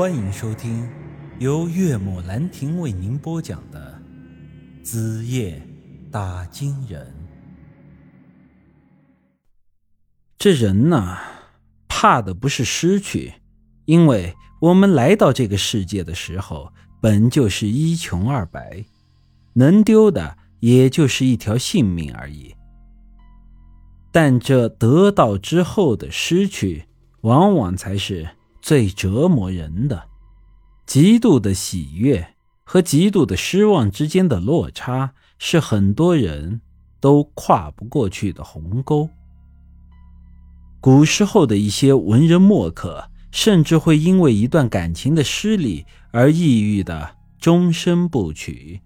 欢迎收听由岳母兰亭为您播讲的《子夜打金人》。这人呐，怕的不是失去，因为我们来到这个世界的时候，本就是一穷二白，能丢的也就是一条性命而已。但这得到之后的失去，往往才是最折磨人的。极度的喜悦和极度的失望之间的落差，是很多人都跨不过去的鸿沟。古时候的一些文人墨客，甚至会因为一段感情的失利而抑郁的终身不娶。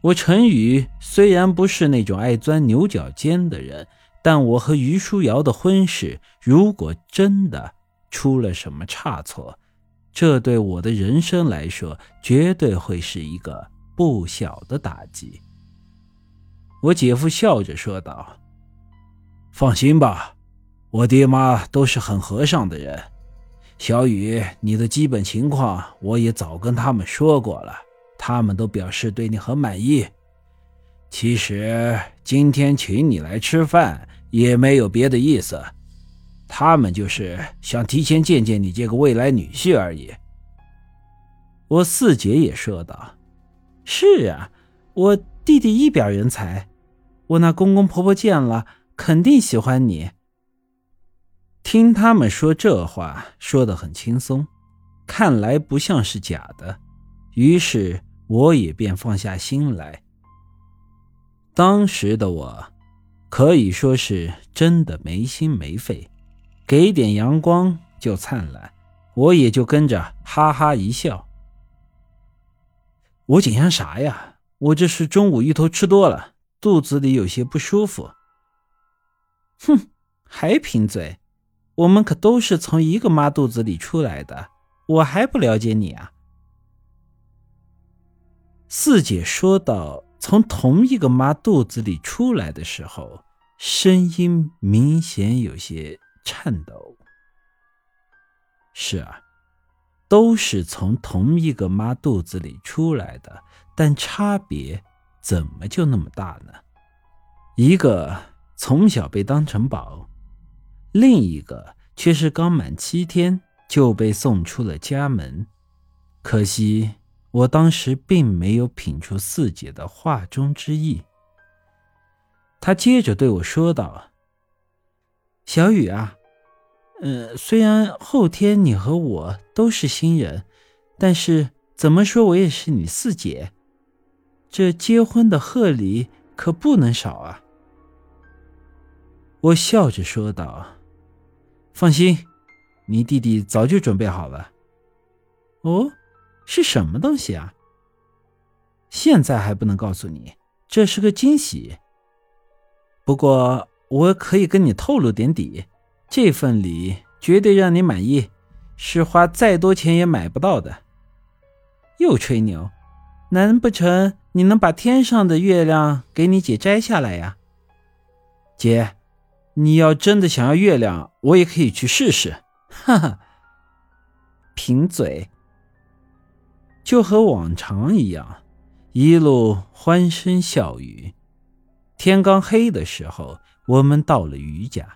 我陈宇虽然不是那种爱钻牛角尖的人。但我和于书瑶的婚事，如果真的出了什么差错，这对我的人生来说，绝对会是一个不小的打击。我姐夫笑着说道：“放心吧，我爹妈都是很和善的人。小雨，你的基本情况我也早跟他们说过了，他们都表示对你很满意。其实今天请你来吃饭。”也没有别的意思，他们就是想提前见见你这个未来女婿而已。我四姐也说道：“是啊，我弟弟一表人才，我那公公婆婆见了肯定喜欢你。”听他们说这话，说的很轻松，看来不像是假的，于是我也便放下心来。当时的我。可以说是真的没心没肺，给点阳光就灿烂，我也就跟着哈哈一笑。我紧张啥呀？我这是中午芋头吃多了，肚子里有些不舒服。哼，还贫嘴？我们可都是从一个妈肚子里出来的，我还不了解你啊？四姐说道。从同一个妈肚子里出来的时候，声音明显有些颤抖。是啊，都是从同一个妈肚子里出来的，但差别怎么就那么大呢？一个从小被当成宝，另一个却是刚满七天就被送出了家门。可惜。我当时并没有品出四姐的话中之意。她接着对我说道：“小雨啊，呃，虽然后天你和我都是新人，但是怎么说我也是你四姐，这结婚的贺礼可不能少啊。”我笑着说道：“放心，你弟弟早就准备好了。”哦。是什么东西啊？现在还不能告诉你，这是个惊喜。不过我可以跟你透露点底，这份礼绝对让你满意，是花再多钱也买不到的。又吹牛，难不成你能把天上的月亮给你姐摘下来呀？姐，你要真的想要月亮，我也可以去试试。哈哈，贫嘴。就和往常一样，一路欢声笑语。天刚黑的时候，我们到了于家。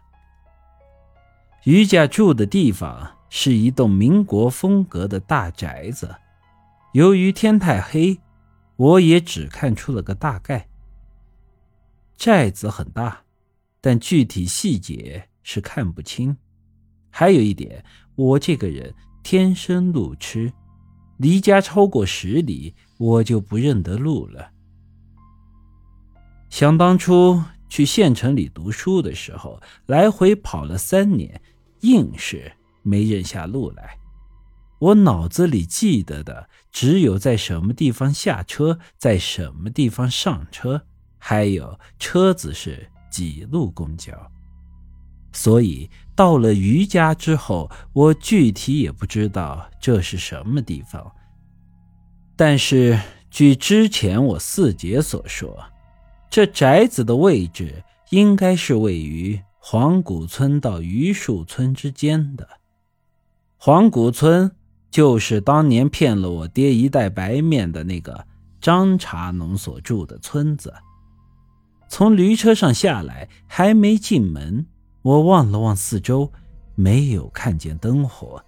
余家住的地方是一栋民国风格的大宅子。由于天太黑，我也只看出了个大概。寨子很大，但具体细节是看不清。还有一点，我这个人天生路痴。离家超过十里，我就不认得路了。想当初去县城里读书的时候，来回跑了三年，硬是没认下路来。我脑子里记得的只有在什么地方下车，在什么地方上车，还有车子是几路公交。所以到了余家之后，我具体也不知道这是什么地方。但是据之前我四姐所说，这宅子的位置应该是位于黄谷村到榆树村之间的。黄谷村就是当年骗了我爹一袋白面的那个张茶农所住的村子。从驴车上下来，还没进门，我望了望四周，没有看见灯火，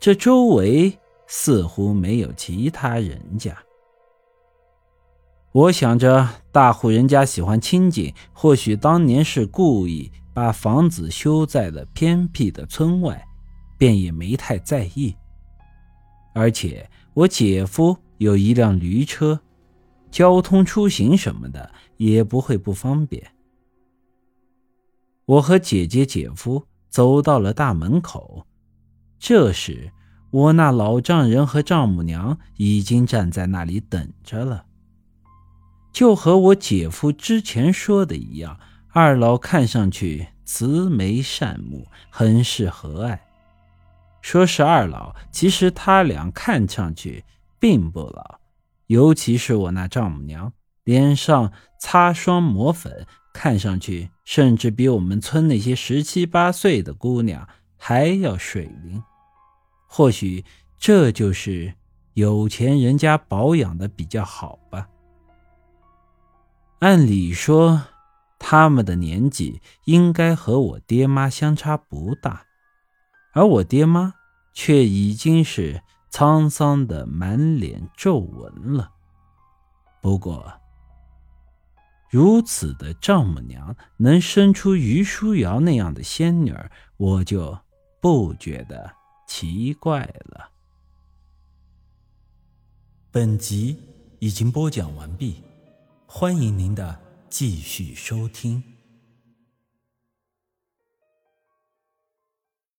这周围似乎没有其他人家。我想着，大户人家喜欢清静，或许当年是故意把房子修在了偏僻的村外，便也没太在意。而且我姐夫有一辆驴车。交通出行什么的也不会不方便。我和姐姐、姐夫走到了大门口，这时我那老丈人和丈母娘已经站在那里等着了。就和我姐夫之前说的一样，二老看上去慈眉善目，很是和蔼。说是二老，其实他俩看上去并不老。尤其是我那丈母娘，脸上擦霜抹粉，看上去甚至比我们村那些十七八岁的姑娘还要水灵。或许这就是有钱人家保养的比较好吧。按理说，他们的年纪应该和我爹妈相差不大，而我爹妈却已经是。沧桑的满脸皱纹了。不过，如此的丈母娘能生出于书瑶那样的仙女儿，我就不觉得奇怪了。本集已经播讲完毕，欢迎您的继续收听。